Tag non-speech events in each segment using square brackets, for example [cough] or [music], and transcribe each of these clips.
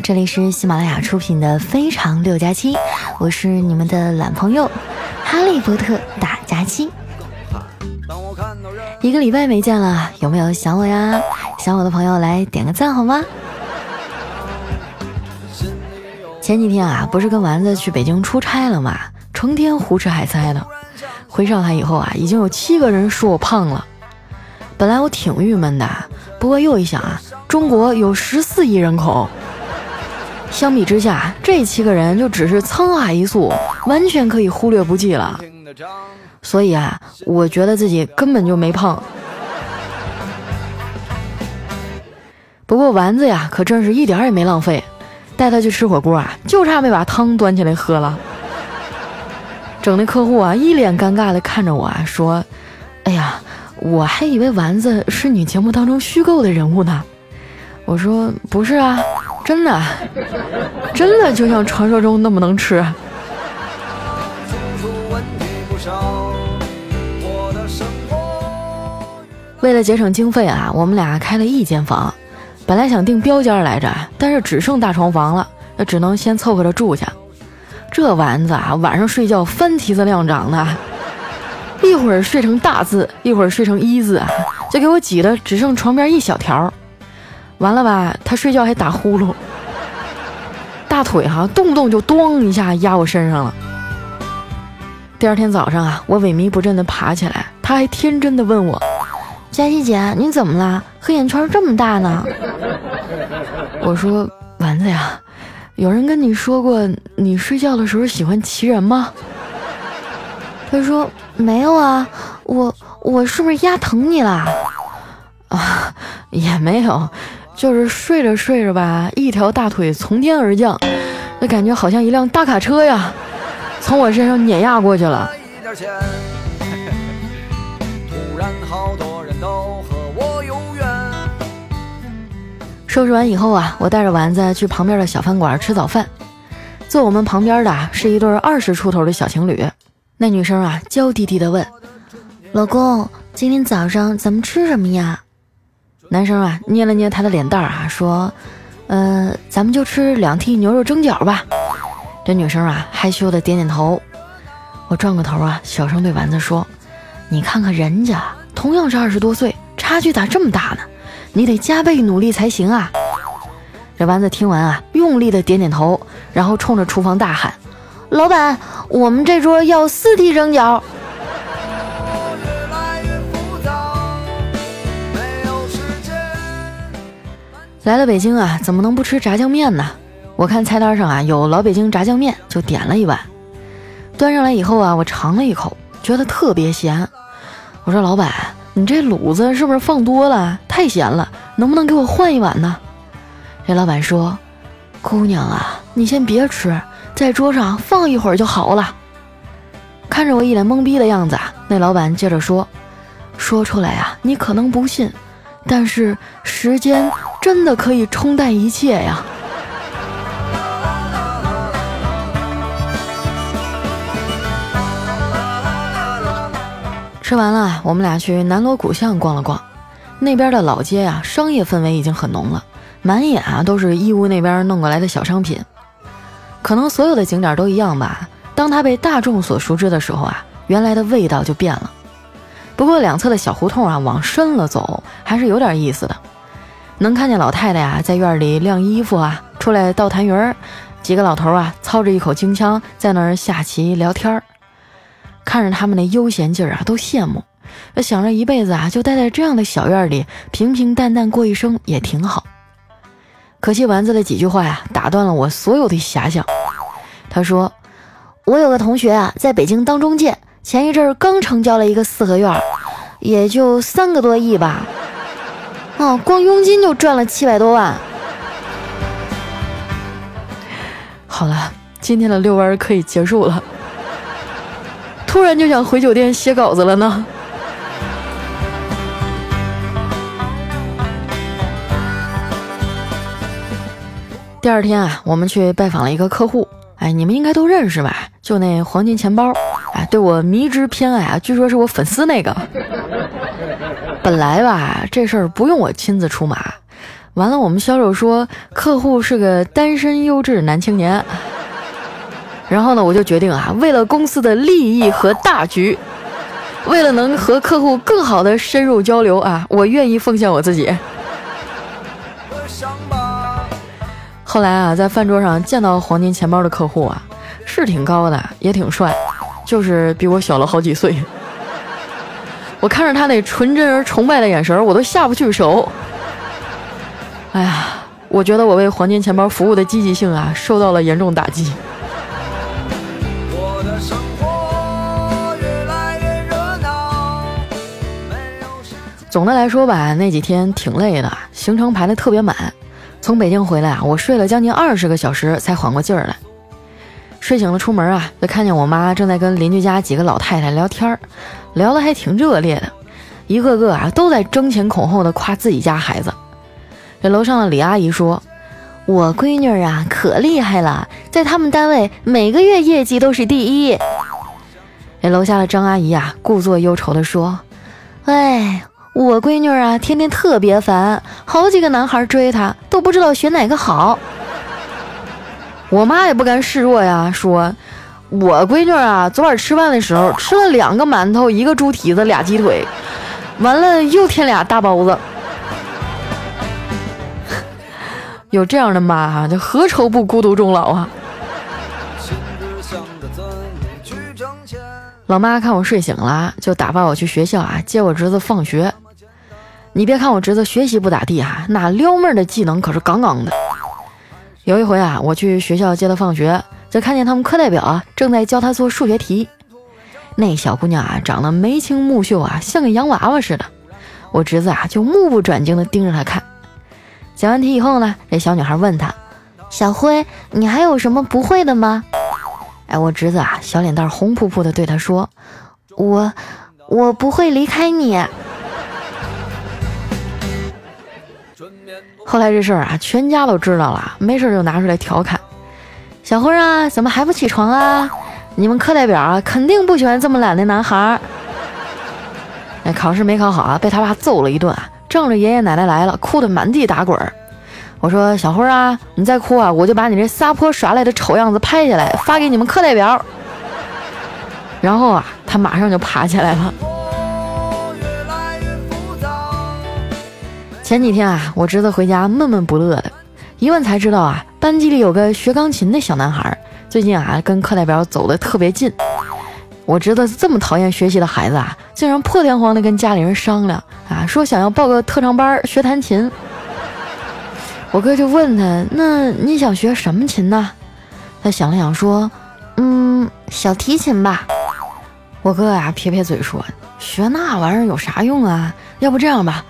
这里是喜马拉雅出品的《非常六加七》，我是你们的懒朋友哈利波特大假期。一个礼拜没见了，有没有想我呀？想我的朋友来点个赞好吗？前几天啊，不是跟丸子去北京出差了吗？成天胡吃海塞的。回上海以后啊，已经有七个人说我胖了。本来我挺郁闷的，不过又一想啊，中国有十四亿人口，相比之下，这七个人就只是沧海一粟，完全可以忽略不计了。所以啊，我觉得自己根本就没胖。不过丸子呀，可真是一点也没浪费，带他去吃火锅啊，就差没把汤端起来喝了。整那客户啊，一脸尴尬的看着我啊，说：“哎呀，我还以为丸子是你节目当中虚构的人物呢。”我说：“不是啊，真的，真的就像传说中那么能吃。”为了节省经费啊，我们俩开了一间房，本来想订标间来着，但是只剩大床房了，那只能先凑合着住下。这丸子啊，晚上睡觉翻蹄子亮掌的，一会儿睡成大字，一会儿睡成一字，就给我挤得只剩床边一小条。完了吧，他睡觉还打呼噜，大腿哈动不动就咚一下压我身上了。第二天早上啊，我萎靡不振地爬起来，他还天真的问我：“佳琪姐，你怎么了？黑眼圈这么大呢？”我说：“丸子呀。”有人跟你说过你睡觉的时候喜欢骑人吗？他说没有啊，我我是不是压疼你了？啊，也没有，就是睡着睡着吧，一条大腿从天而降，那感觉好像一辆大卡车呀，从我身上碾压过去了。收拾完以后啊，我带着丸子去旁边的小饭馆吃早饭。坐我们旁边的是一对二十出头的小情侣。那女生啊，娇滴滴的问：“老公，今天早上咱们吃什么呀？”男生啊，捏了捏她的脸蛋儿啊，说：“呃，咱们就吃两屉牛肉蒸饺吧。”这女生啊，害羞的点点头。我转过头啊，小声对丸子说：“你看看人家，同样是二十多岁，差距咋这么大呢？”你得加倍努力才行啊！这丸子听完啊，用力的点点头，然后冲着厨房大喊：“老板，我们这桌要四屉蒸饺。”来了北京啊，怎么能不吃炸酱面呢？我看菜单上啊有老北京炸酱面，就点了一碗。端上来以后啊，我尝了一口，觉得特别咸。我说：“老板。”你这卤子是不是放多了？太咸了，能不能给我换一碗呢？这老板说：“姑娘啊，你先别吃，在桌上放一会儿就好了。”看着我一脸懵逼的样子，那老板接着说：“说出来啊，你可能不信，但是时间真的可以冲淡一切呀。”吃完了，我们俩去南锣鼓巷逛了逛。那边的老街呀，商业氛围已经很浓了，满眼啊都是义乌那边弄过来的小商品。可能所有的景点都一样吧。当它被大众所熟知的时候啊，原来的味道就变了。不过两侧的小胡同啊，往深了走还是有点意思的。能看见老太太呀在院里晾衣服啊，出来倒痰盂儿；几个老头啊操着一口京腔在那儿下棋聊天儿。看着他们那悠闲劲儿啊，都羡慕。想着一辈子啊，就待在这样的小院里，平平淡淡过一生也挺好。可惜丸子的几句话呀，打断了我所有的遐想。他说：“我有个同学啊，在北京当中介，前一阵儿刚成交了一个四合院，也就三个多亿吧。哦，光佣金就赚了七百多万。”好了，今天的遛弯可以结束了。突然就想回酒店写稿子了呢。第二天啊，我们去拜访了一个客户，哎，你们应该都认识吧？就那黄金钱包，哎，对我迷之偏爱啊，据说是我粉丝那个。本来吧，这事儿不用我亲自出马，完了，我们销售说客户是个单身优质男青年。然后呢，我就决定啊，为了公司的利益和大局，为了能和客户更好的深入交流啊，我愿意奉献我自己。后来啊，在饭桌上见到黄金钱包的客户啊，是挺高的，也挺帅，就是比我小了好几岁。[laughs] 我看着他那纯真而崇拜的眼神，我都下不去手。哎呀，我觉得我为黄金钱包服务的积极性啊，受到了严重打击。总的来说吧，那几天挺累的，行程排的特别满。从北京回来啊，我睡了将近二十个小时才缓过劲儿来。睡醒了出门啊，就看见我妈正在跟邻居家几个老太太聊天儿，聊得还挺热烈的，一个个啊都在争前恐后的夸自己家孩子。这楼上的李阿姨说：“我闺女啊可厉害了，在他们单位每个月业绩都是第一。”这楼下的张阿姨啊故作忧愁地说：“哎。”我闺女啊，天天特别烦，好几个男孩追她，都不知道选哪个好。我妈也不甘示弱呀，说：“我闺女啊，昨晚吃饭的时候吃了两个馒头，一个猪蹄子，俩鸡腿，完了又添俩大包子。[laughs] 有这样的妈哈，就何愁不孤独终老啊？”老妈看我睡醒了，就打发我去学校啊，接我侄子放学。你别看我侄子学习不咋地啊，那撩妹的技能可是杠杠的。有一回啊，我去学校接他放学，就看见他们课代表啊正在教他做数学题。那小姑娘啊，长得眉清目秀啊，像个洋娃娃似的。我侄子啊就目不转睛地盯着她看。讲完题以后呢，这小女孩问他：“小辉，你还有什么不会的吗？”哎，我侄子啊，小脸蛋红扑扑的对他说：“我，我不会离开你。”后来这事儿啊，全家都知道了，没事就拿出来调侃。小辉啊，怎么还不起床啊？你们课代表啊，肯定不喜欢这么懒的男孩。哎，考试没考好啊，被他爸揍了一顿，仗着爷爷奶奶来了，哭得满地打滚。我说小辉啊，你再哭啊，我就把你这撒泼耍赖的丑样子拍下来，发给你们课代表。然后啊，他马上就爬起来了。前几天啊，我侄子回家闷闷不乐的，一问才知道啊，班级里有个学钢琴的小男孩，最近啊跟课代表走的特别近。我侄子这么讨厌学习的孩子啊，竟然破天荒的跟家里人商量啊，说想要报个特长班学弹琴。我哥就问他，那你想学什么琴呢？他想了想说，嗯，小提琴吧。我哥啊撇撇嘴说，学那玩意儿有啥用啊？要不这样吧。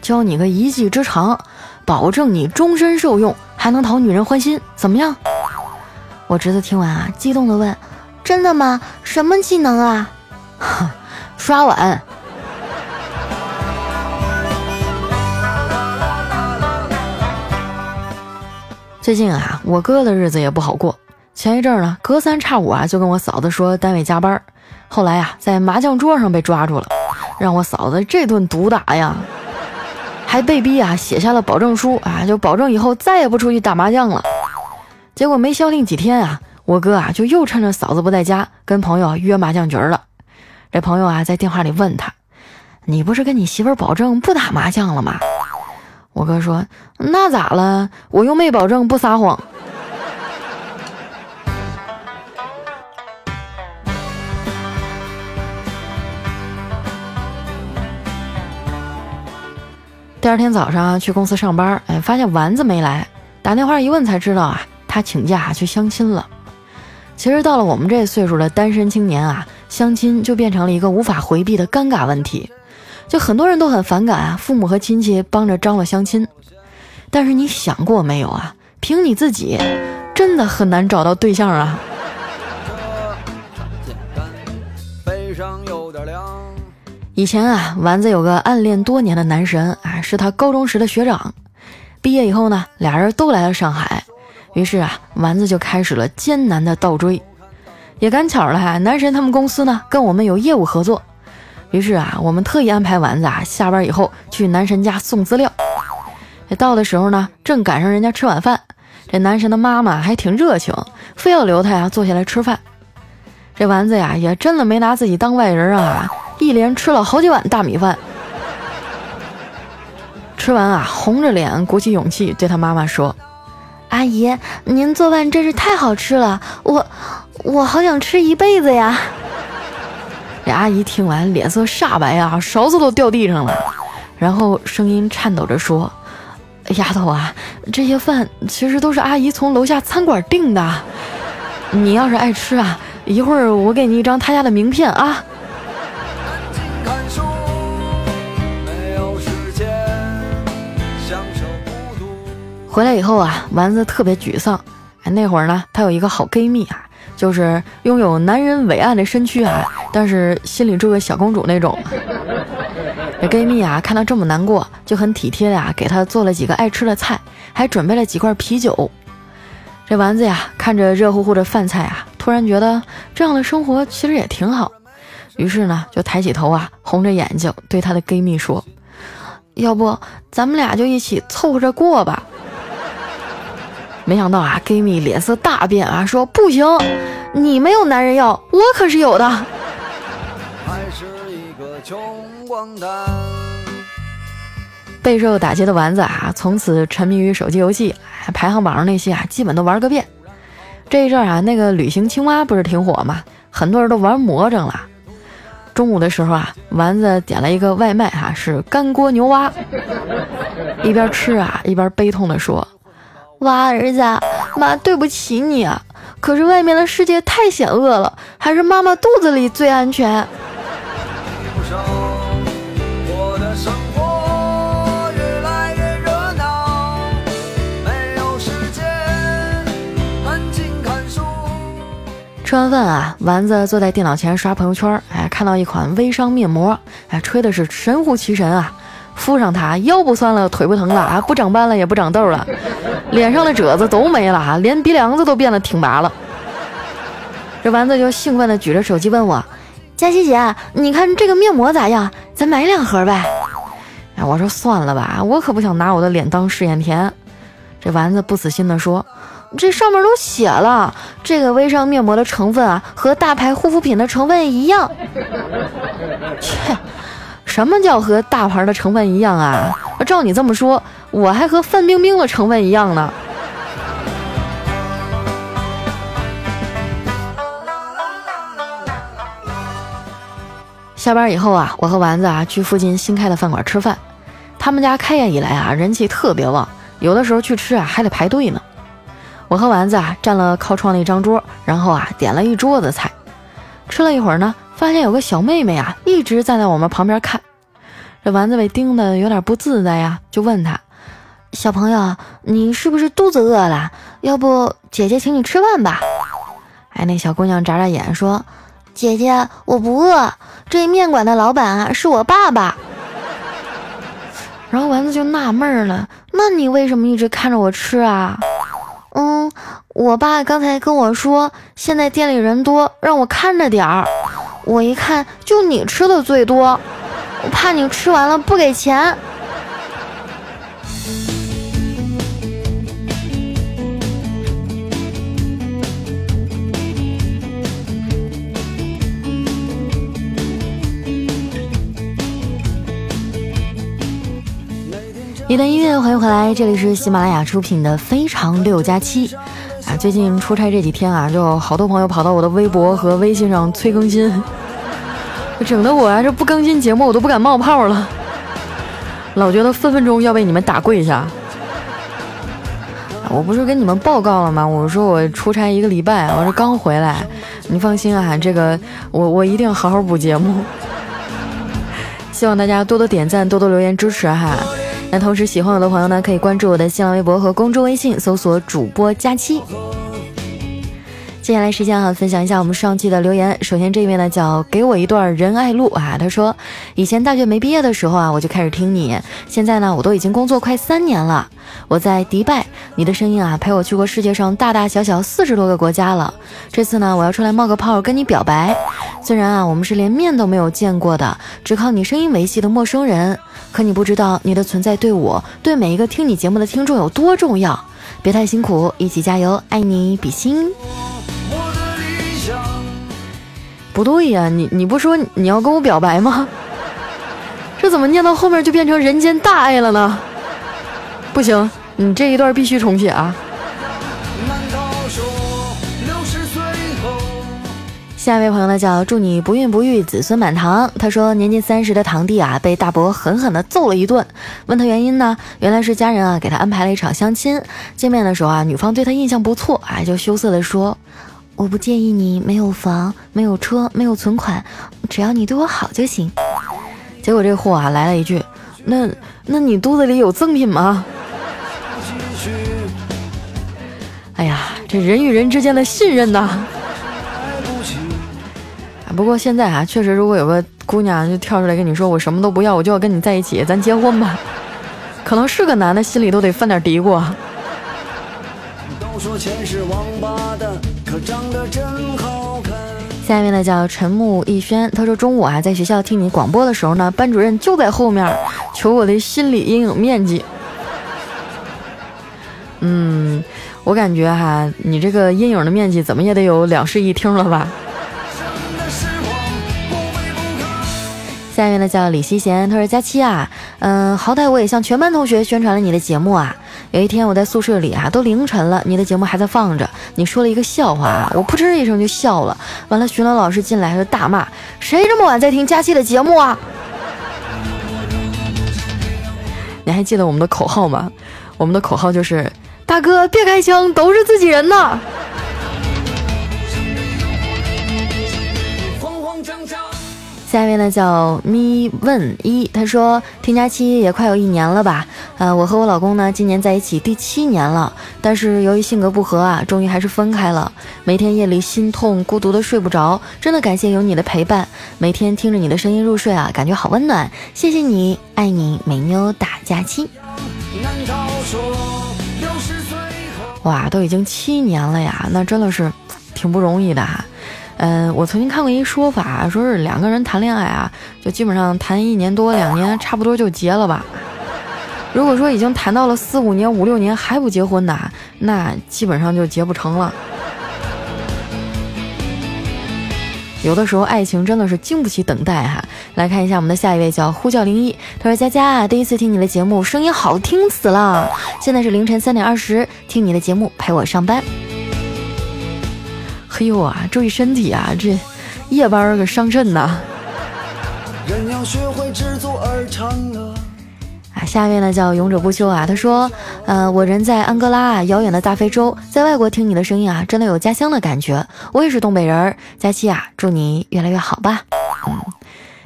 教你个一技之长，保证你终身受用，还能讨女人欢心，怎么样？我侄子听完啊，激动的问：“真的吗？什么技能啊？” [laughs] 刷碗。最近啊，我哥的日子也不好过。前一阵儿呢，隔三差五啊，就跟我嫂子说单位加班，后来呀，在麻将桌上被抓住了，让我嫂子这顿毒打呀。还被逼啊，写下了保证书啊，就保证以后再也不出去打麻将了。结果没消停几天啊，我哥啊就又趁着嫂子不在家，跟朋友约麻将局了。这朋友啊在电话里问他：“你不是跟你媳妇保证不打麻将了吗？”我哥说：“那咋了？我又没保证不撒谎。”第二天早上去公司上班，哎，发现丸子没来，打电话一问才知道啊，他请假去相亲了。其实到了我们这岁数的单身青年啊，相亲就变成了一个无法回避的尴尬问题，就很多人都很反感啊，父母和亲戚帮着张罗相亲。但是你想过没有啊？凭你自己，真的很难找到对象啊。以前啊，丸子有个暗恋多年的男神啊，是他高中时的学长。毕业以后呢，俩人都来了上海，于是啊，丸子就开始了艰难的倒追。也赶巧了哈，男神他们公司呢跟我们有业务合作，于是啊，我们特意安排丸子啊下班以后去男神家送资料。到的时候呢，正赶上人家吃晚饭，这男神的妈妈还挺热情，非要留他呀坐下来吃饭。这丸子呀也真的没拿自己当外人啊，一连吃了好几碗大米饭。吃完啊，红着脸鼓起勇气对他妈妈说：“阿姨，您做饭真是太好吃了，我我好想吃一辈子呀。”这阿姨听完脸色煞白啊，勺子都掉地上了，然后声音颤抖着说。丫头啊，这些饭其实都是阿姨从楼下餐馆订的。你要是爱吃啊，一会儿我给你一张他家的名片啊。回来以后啊，丸子特别沮丧。那会儿呢，她有一个好闺蜜啊，就是拥有男人伟岸的身躯啊，但是心里住个小公主那种。这闺蜜啊，看到这么难过，就很体贴的啊，给她做了几个爱吃的菜，还准备了几罐啤酒。这丸子呀，看着热乎乎的饭菜啊，突然觉得这样的生活其实也挺好。于是呢，就抬起头啊，红着眼睛对她的闺蜜说：“要不咱们俩就一起凑合着过吧？”没想到啊，闺蜜脸色大变啊，说：“不行，你没有男人要，我可是有的。”还是一个穷。光蛋。备受打击的丸子啊，从此沉迷于手机游戏，排行榜上那些啊，基本都玩个遍。这一阵啊，那个旅行青蛙不是挺火吗？很多人都玩魔怔了。中午的时候啊，丸子点了一个外卖哈，是干锅牛蛙，一边吃啊，一边悲痛的说：“蛙儿子，妈对不起你啊，可是外面的世界太险恶了，还是妈妈肚子里最安全。”吃完饭啊，丸子坐在电脑前刷朋友圈，哎，看到一款微商面膜，哎，吹的是神乎其神啊！敷上它，腰不酸了，腿不疼了啊，不长斑了，也不长痘了，脸上的褶子都没了啊，连鼻梁子都变得挺拔了。这丸子就兴奋地举着手机问我：“佳琪姐，你看这个面膜咋样？咱买两盒呗。”哎，我说算了吧，我可不想拿我的脸当试验田。这丸子不死心地说。这上面都写了，这个微商面膜的成分啊，和大牌护肤品的成分一样。切，什么叫和大牌的成分一样啊？照你这么说，我还和范冰冰的成分一样呢。下班以后啊，我和丸子啊去附近新开的饭馆吃饭。他们家开业以来啊，人气特别旺，有的时候去吃啊还得排队呢。我和丸子啊占了靠窗的一张桌，然后啊点了一桌子菜，吃了一会儿呢，发现有个小妹妹啊一直站在我们旁边看，这丸子被盯得有点不自在呀，就问她：“小朋友，你是不是肚子饿了？要不姐姐请你吃饭吧？”哎，那小姑娘眨眨眼说：“姐姐，我不饿，这面馆的老板啊是我爸爸。”然后丸子就纳闷了：“那你为什么一直看着我吃啊？”嗯，我爸刚才跟我说，现在店里人多，让我看着点儿。我一看，就你吃的最多，我怕你吃完了不给钱。一段音乐，欢迎回来，这里是喜马拉雅出品的《非常六加七》啊。最近出差这几天啊，就好多朋友跑到我的微博和微信上催更新，[laughs] 整的我啊这不更新节目我都不敢冒泡了，老觉得分分钟要被你们打跪下。我不是跟你们报告了吗？我说我出差一个礼拜，我是刚回来，你放心啊，这个我我一定好好补节目。希望大家多多点赞，多多留言支持哈。那同时，喜欢我的朋友呢，可以关注我的新浪微博和公众微信，搜索主播佳期。接下来时间啊，分享一下我们上期的留言。首先这一位呢叫给我一段仁爱路啊，他说以前大学没毕业的时候啊，我就开始听你，现在呢我都已经工作快三年了。我在迪拜，你的声音啊陪我去过世界上大大小小四十多个国家了。这次呢我要出来冒个泡跟你表白，虽然啊我们是连面都没有见过的，只靠你声音维系的陌生人，可你不知道你的存在对我对每一个听你节目的听众有多重要。别太辛苦，一起加油，爱你比心。不对呀，你你不说你要跟我表白吗？[laughs] 这怎么念到后面就变成人间大爱了呢？不行，你这一段必须重写啊！下一位朋友呢叫祝你不孕不育，子孙满堂。他说年近三十的堂弟啊，被大伯狠狠地揍了一顿。问他原因呢，原来是家人啊给他安排了一场相亲。见面的时候啊，女方对他印象不错，哎，就羞涩地说。我不介意你没有房、没有车、没有存款，只要你对我好就行。结果这货啊来了一句：“那那你肚子里有赠品吗？”哎呀，这人与人之间的信任呐！不过现在啊，确实，如果有个姑娘就跳出来跟你说：“我什么都不要，我就要跟你在一起，咱结婚吧。[laughs] ”可能是个男的，心里都得犯点嘀咕。下面呢叫陈木逸轩，他说中午啊在学校听你广播的时候呢，班主任就在后面，求我的心理阴影面积。嗯，我感觉哈，你这个阴影的面积怎么也得有两室一厅了吧？下面呢叫李希贤，他说佳期啊，嗯，好歹我也向全班同学宣传了你的节目啊。有一天我在宿舍里啊，都凌晨了，你的节目还在放着。你说了一个笑话啊，我扑哧一声就笑了。完了，巡逻老师进来就大骂：“谁这么晚在听佳期的节目啊？” [laughs] 你还记得我们的口号吗？我们的口号就是：“大哥别开枪，都是自己人呐。”下一位呢叫咪问一，他说听假期也快有一年了吧？呃，我和我老公呢今年在一起第七年了，但是由于性格不合啊，终于还是分开了。每天夜里心痛孤独的睡不着，真的感谢有你的陪伴，每天听着你的声音入睡啊，感觉好温暖。谢谢你，爱你，美妞大假期。哇，都已经七年了呀，那真的是挺不容易的。嗯，我曾经看过一说法，说是两个人谈恋爱啊，就基本上谈一年多两年，差不多就结了吧。如果说已经谈到了四五年、五六年还不结婚的，那基本上就结不成了。有的时候爱情真的是经不起等待哈。来看一下我们的下一位叫呼叫零一，他说佳佳，第一次听你的节目，声音好听死了。现在是凌晨三点二十，听你的节目陪我上班。嘿呦啊，注意身体啊！这夜班可伤肾呐。啊，下面呢叫勇者不休啊。他说，呃，我人在安哥拉啊，遥远的大非洲，在外国听你的声音啊，真的有家乡的感觉。我也是东北人，佳期啊，祝你越来越好吧。嗯，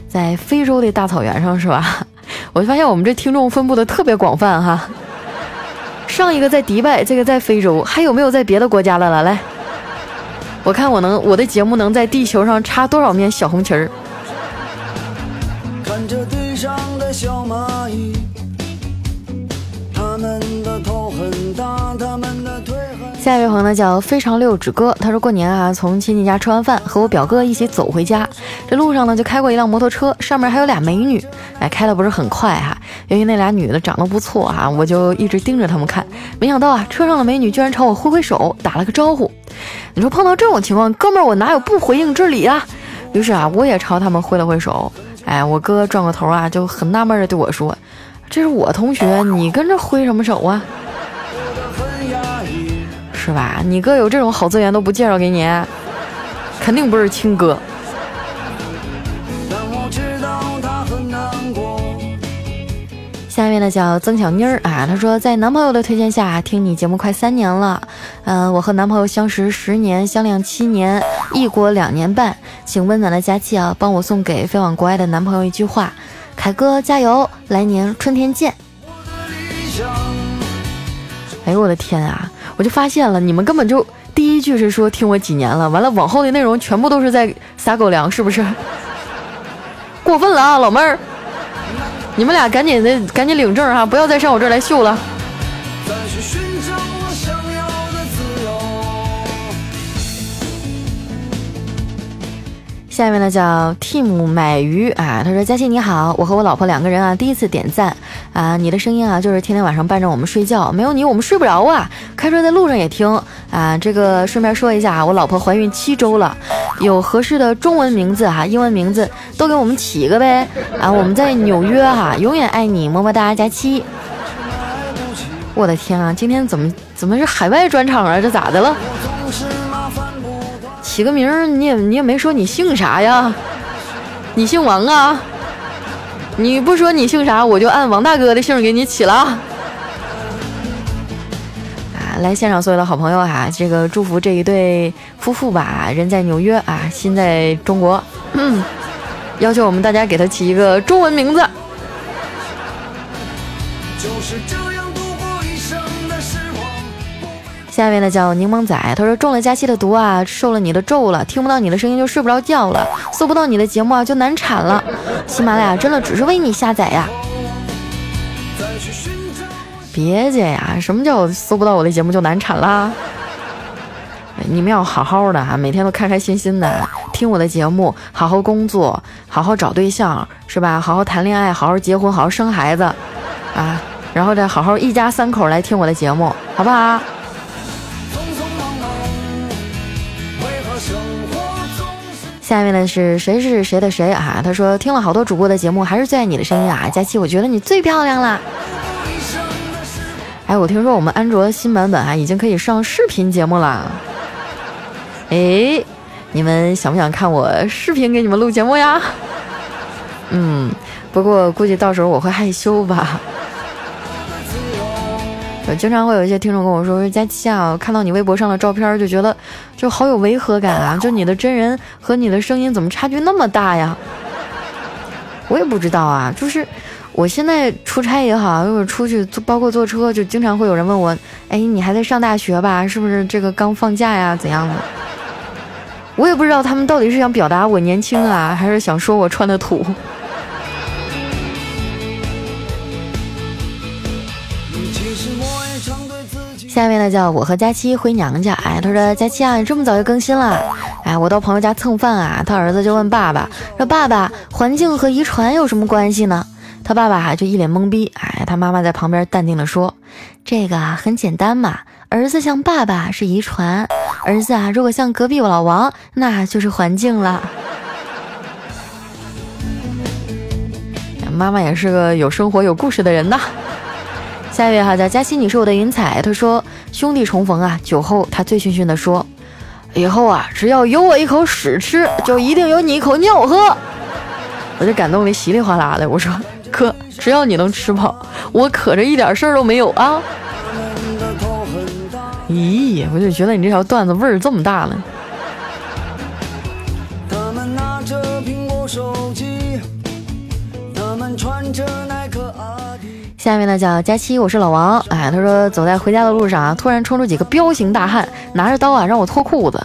在非洲的大草原上是吧？我就发现我们这听众分布的特别广泛哈。上一个在迪拜，这个在非洲，还有没有在别的国家的了？来。我看我能，我的节目能在地球上插多少面小红旗儿？看着地上的小蚂蚁，下一位朋友呢叫非常六指哥，他说过年啊，从亲戚家吃完饭，和我表哥一起走回家，这路上呢就开过一辆摩托车，上面还有俩美女，哎，开的不是很快哈。由于那俩女的长得不错啊，我就一直盯着他们看，没想到啊，车上的美女居然朝我挥挥手，打了个招呼。你说碰到这种情况，哥们儿我哪有不回应之理啊？于是啊，我也朝他们挥了挥手。哎，我哥转过头啊，就很纳闷的对我说：“这是我同学，你跟着挥什么手啊？是吧？你哥有这种好资源都不介绍给你，肯定不是亲哥。”下面呢叫曾小妮儿啊，她说在男朋友的推荐下听你节目快三年了，嗯，我和男朋友相识十年，相恋七年，异国两年半，请温暖的佳期啊，帮我送给飞往国外的男朋友一句话：凯哥加油，来年春天见。哎呦我的天啊，我就发现了，你们根本就第一句是说听我几年了，完了往后的内容全部都是在撒狗粮，是不是？[laughs] 过分了啊，老妹儿，你们俩赶紧的，赶紧领证哈，不要再上我这儿来秀了。下面呢叫 Tim 买鱼啊，他说佳琪你好，我和我老婆两个人啊第一次点赞啊，你的声音啊就是天天晚上伴着我们睡觉，没有你我们睡不着啊，开车在路上也听啊。这个顺便说一下啊，我老婆怀孕七周了，有合适的中文名字哈，英文名字都给我们起一个呗啊。我们在纽约哈，永远爱你，么么哒，佳期。我的天啊，今天怎么怎么是海外专场啊？这咋的了？起个名儿，你也你也没说你姓啥呀？你姓王啊？你不说你姓啥，我就按王大哥的姓给你起了。啊，来现场所有的好朋友哈，这个祝福这一对夫妇吧，人在纽约啊，心在中国。嗯，要求我们大家给他起一个中文名字。就是这下面呢叫柠檬仔，他说中了佳期的毒啊，受了你的咒了，听不到你的声音就睡不着觉了，搜不到你的节目啊就难产了。喜马拉雅真的只是为你下载呀？别介呀，什么叫搜不到我的节目就难产啦？你们要好好的啊，每天都开开心心的听我的节目，好好工作，好好找对象，是吧？好好谈恋爱，好好结婚，好好生孩子，啊，然后再好好一家三口来听我的节目，好不好？下面呢是谁是谁的谁啊？他说听了好多主播的节目，还是最爱你的声音啊！佳期，我觉得你最漂亮了。哎，我听说我们安卓新版本啊，已经可以上视频节目了。哎，你们想不想看我视频给你们录节目呀？嗯，不过估计到时候我会害羞吧。我经常会有一些听众跟我说：“说佳琪啊，看到你微博上的照片，就觉得就好有违和感啊！[laughs] 就你的真人和你的声音怎么差距那么大呀？”我也不知道啊，就是我现在出差也好，或者出去，包括坐车，就经常会有人问我：“哎，你还在上大学吧？是不是这个刚放假呀？怎样的？”我也不知道他们到底是想表达我年轻啊，还是想说我穿的土。下面呢叫我和佳期回娘家，哎，他说佳期啊，你这么早就更新了，哎，我到朋友家蹭饭啊，他儿子就问爸爸说爸爸，环境和遗传有什么关系呢？他爸爸就一脸懵逼，哎，他妈妈在旁边淡定的说，这个啊很简单嘛，儿子像爸爸是遗传，儿子啊如果像隔壁老王，那就是环境了。[laughs] 妈妈也是个有生活有故事的人呐。下一位哈叫佳欣，你是我的云彩。他说兄弟重逢啊，酒后他醉醺醺的说，以后啊只要有我一口屎吃，就一定有你一口尿喝。我就感动的稀里哗啦的。我说哥，只要你能吃饱，我可着一点事儿都没有啊。咦，我就觉得你这条段子味儿这么大呢。他们拿着苹果手机，他们穿着耐克阿迪。下面呢叫佳期，我是老王。哎，他说走在回家的路上啊，突然冲出几个彪形大汉，拿着刀啊让我脱裤子。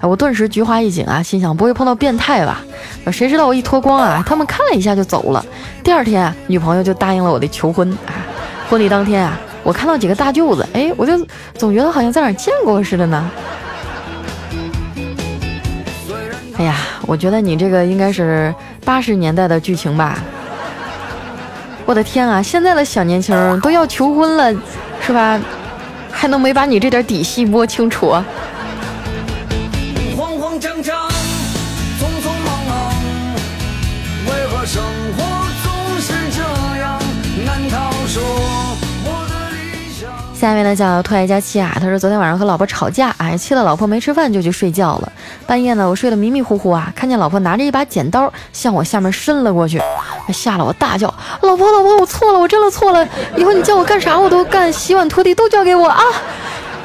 哎，我顿时菊花一紧啊，心想不会碰到变态吧？谁知道我一脱光啊，他们看了一下就走了。第二天啊，女朋友就答应了我的求婚。啊，婚礼当天啊，我看到几个大舅子，哎，我就总觉得好像在哪见过似的呢。哎呀，我觉得你这个应该是八十年代的剧情吧。我的天啊！现在的小年轻都要求婚了，是吧？还能没把你这点底细摸清楚？慌慌张张，匆匆忙忙，为何生活总是这样？难道说？下面呢叫兔爱佳期啊，他说昨天晚上和老婆吵架，哎，气得老婆没吃饭就去睡觉了。半夜呢，我睡得迷迷糊糊啊，看见老婆拿着一把剪刀向我下面伸了过去，吓了我大叫：“老婆，老婆，我错了，我真的错了，以后你叫我干啥我都干，洗碗拖地都交给我啊！”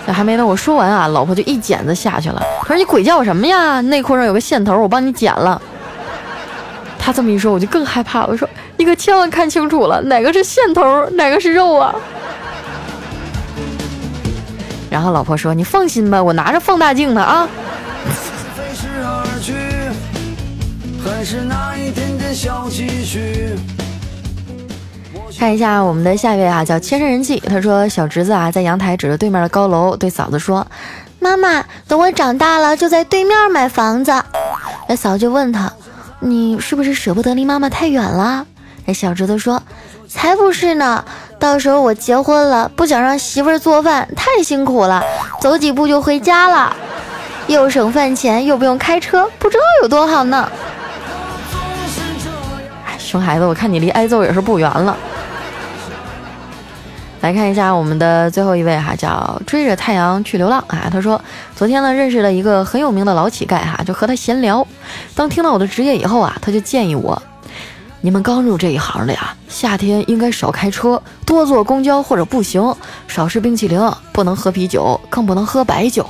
那还没等我说完啊，老婆就一剪子下去了。他说：“你鬼叫什么呀？内裤上有个线头，我帮你剪了。”他这么一说，我就更害怕。我说：“你可千万看清楚了，哪个是线头，哪个是肉啊？”然后老婆说：“你放心吧，我拿着放大镜呢啊。”算是那一点点小积蓄看一下我们的下一位啊，叫千山人气。他说：“小侄子啊，在阳台指着对面的高楼，对嫂子说：‘妈妈，等我长大了，就在对面买房子。’那嫂子就问他：‘你是不是舍不得离妈妈太远了？’那小侄子说：‘才不是呢，到时候我结婚了，不想让媳妇儿做饭，太辛苦了，走几步就回家了，又省饭钱，又不用开车，不知道有多好呢。’熊孩子，我看你离挨揍也是不远了。”来看一下我们的最后一位哈，叫追着太阳去流浪啊。他说，昨天呢认识了一个很有名的老乞丐哈，就和他闲聊。当听到我的职业以后啊，他就建议我，你们刚入这一行的呀，夏天应该少开车，多坐公交或者步行，少吃冰淇淋，不能喝啤酒，更不能喝白酒，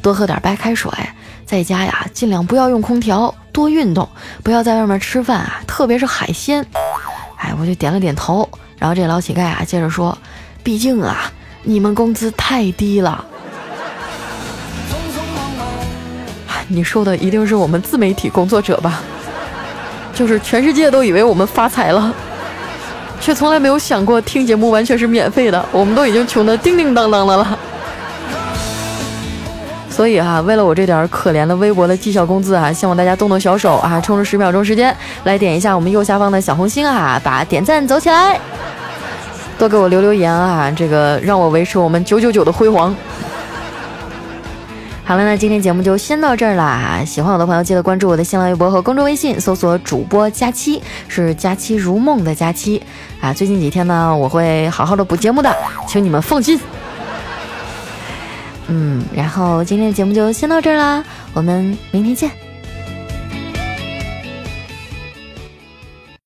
多喝点白开水。在家呀，尽量不要用空调，多运动，不要在外面吃饭啊，特别是海鲜。哎，我就点了点头。然后这老乞丐啊，接着说。毕竟啊，你们工资太低了。[laughs] 你说的一定是我们自媒体工作者吧？就是全世界都以为我们发财了，却从来没有想过听节目完全是免费的。我们都已经穷得叮叮当当的了。所以哈，为了我这点可怜的微薄的绩效工资啊，希望大家动动小手啊，充出十秒钟时间来点一下我们右下方的小红心啊，把点赞走起来。多给我留留言啊，这个让我维持我们九九九的辉煌。好了，那今天节目就先到这儿啦。喜欢我的朋友记得关注我的新浪微博和公众微信，搜索主播佳期，是佳期如梦的佳期啊。最近几天呢，我会好好的补节目的，请你们放心。嗯，然后今天的节目就先到这儿啦，我们明天见。